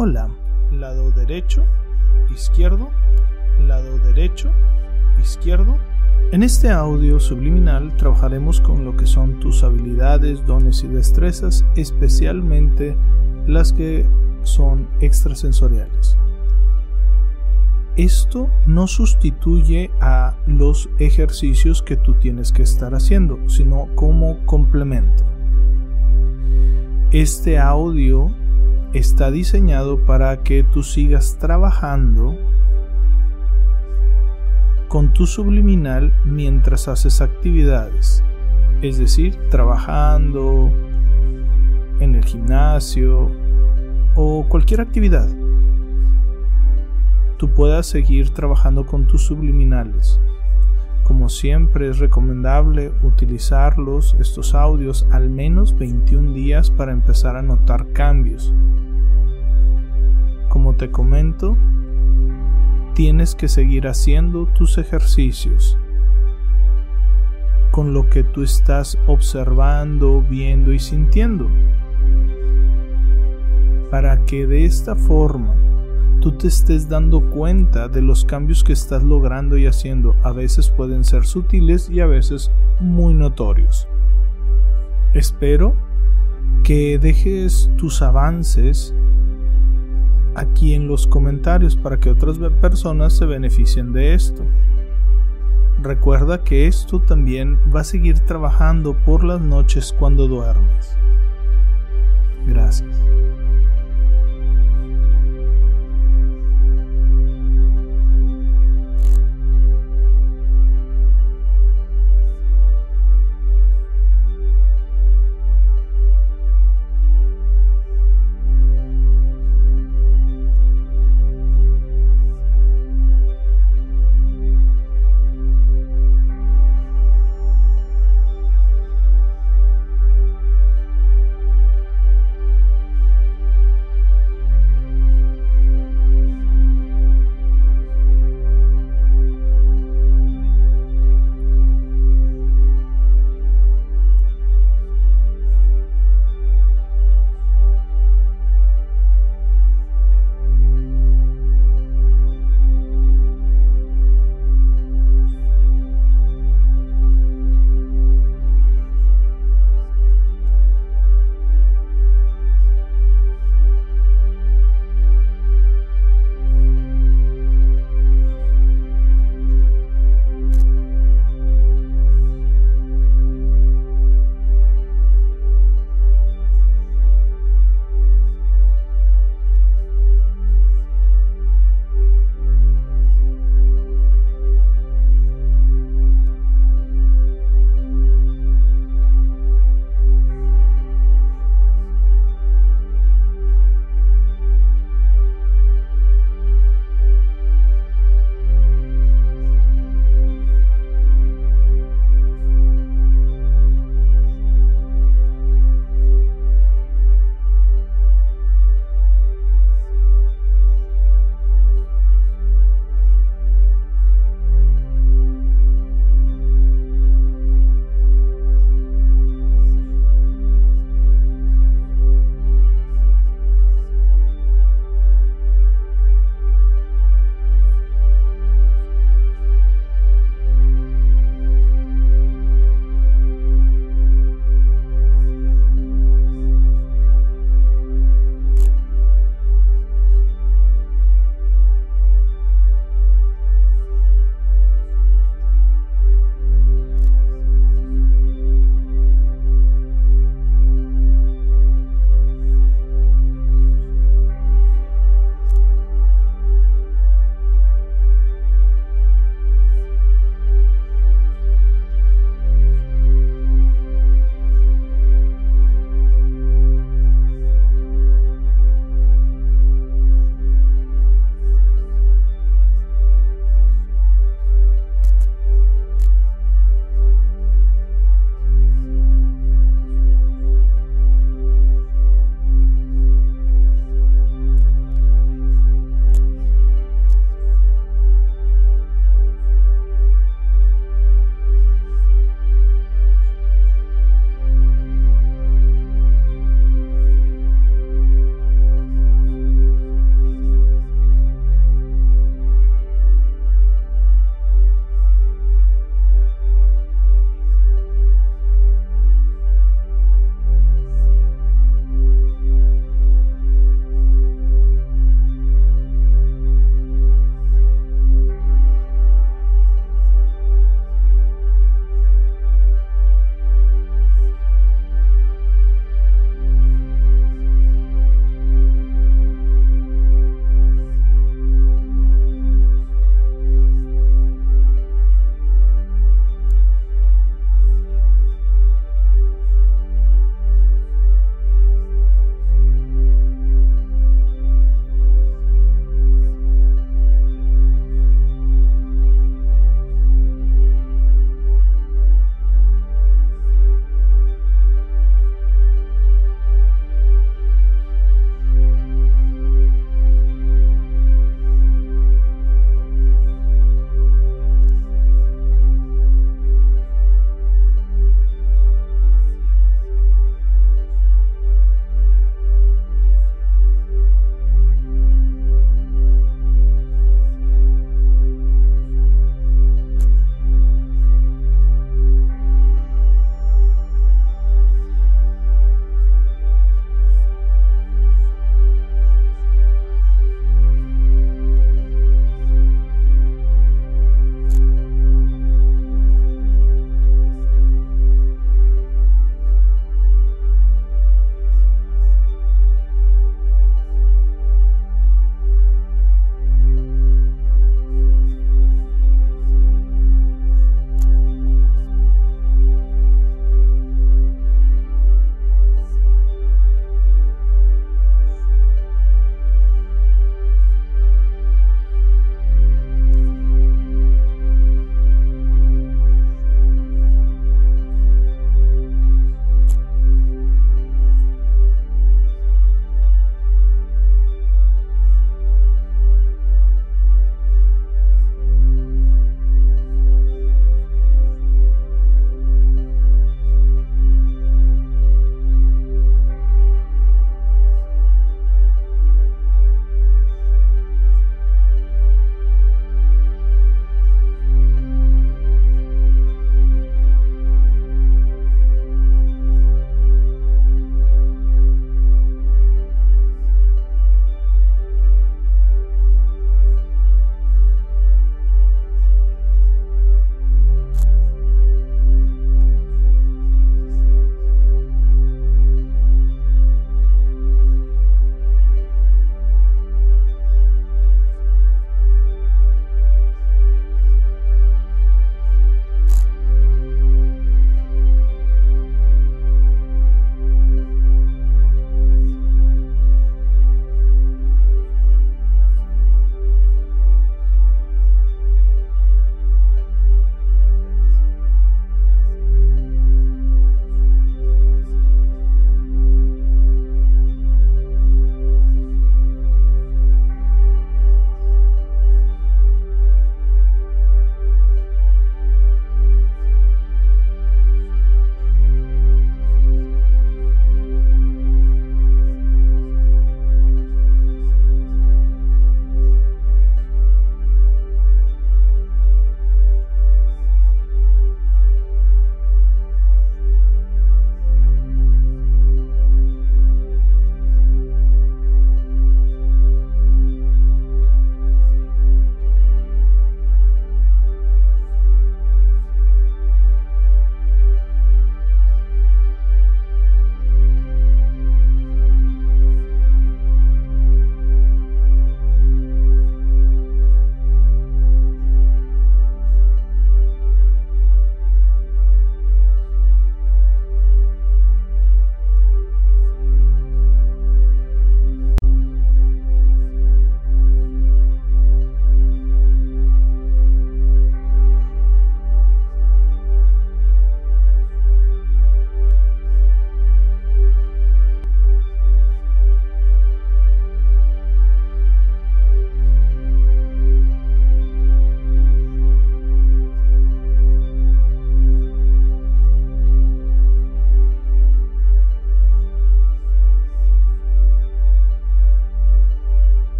Hola, lado derecho, izquierdo, lado derecho, izquierdo. En este audio subliminal trabajaremos con lo que son tus habilidades, dones y destrezas, especialmente las que son extrasensoriales. Esto no sustituye a los ejercicios que tú tienes que estar haciendo, sino como complemento. Este audio está diseñado para que tú sigas trabajando con tu subliminal mientras haces actividades, es decir, trabajando en el gimnasio o cualquier actividad. Tú puedas seguir trabajando con tus subliminales. Como siempre es recomendable utilizarlos, estos audios, al menos 21 días para empezar a notar cambios. Como te comento, tienes que seguir haciendo tus ejercicios con lo que tú estás observando, viendo y sintiendo. Para que de esta forma tú te estés dando cuenta de los cambios que estás logrando y haciendo. A veces pueden ser sutiles y a veces muy notorios. Espero que dejes tus avances aquí en los comentarios para que otras personas se beneficien de esto. Recuerda que esto también va a seguir trabajando por las noches cuando duermes. Gracias.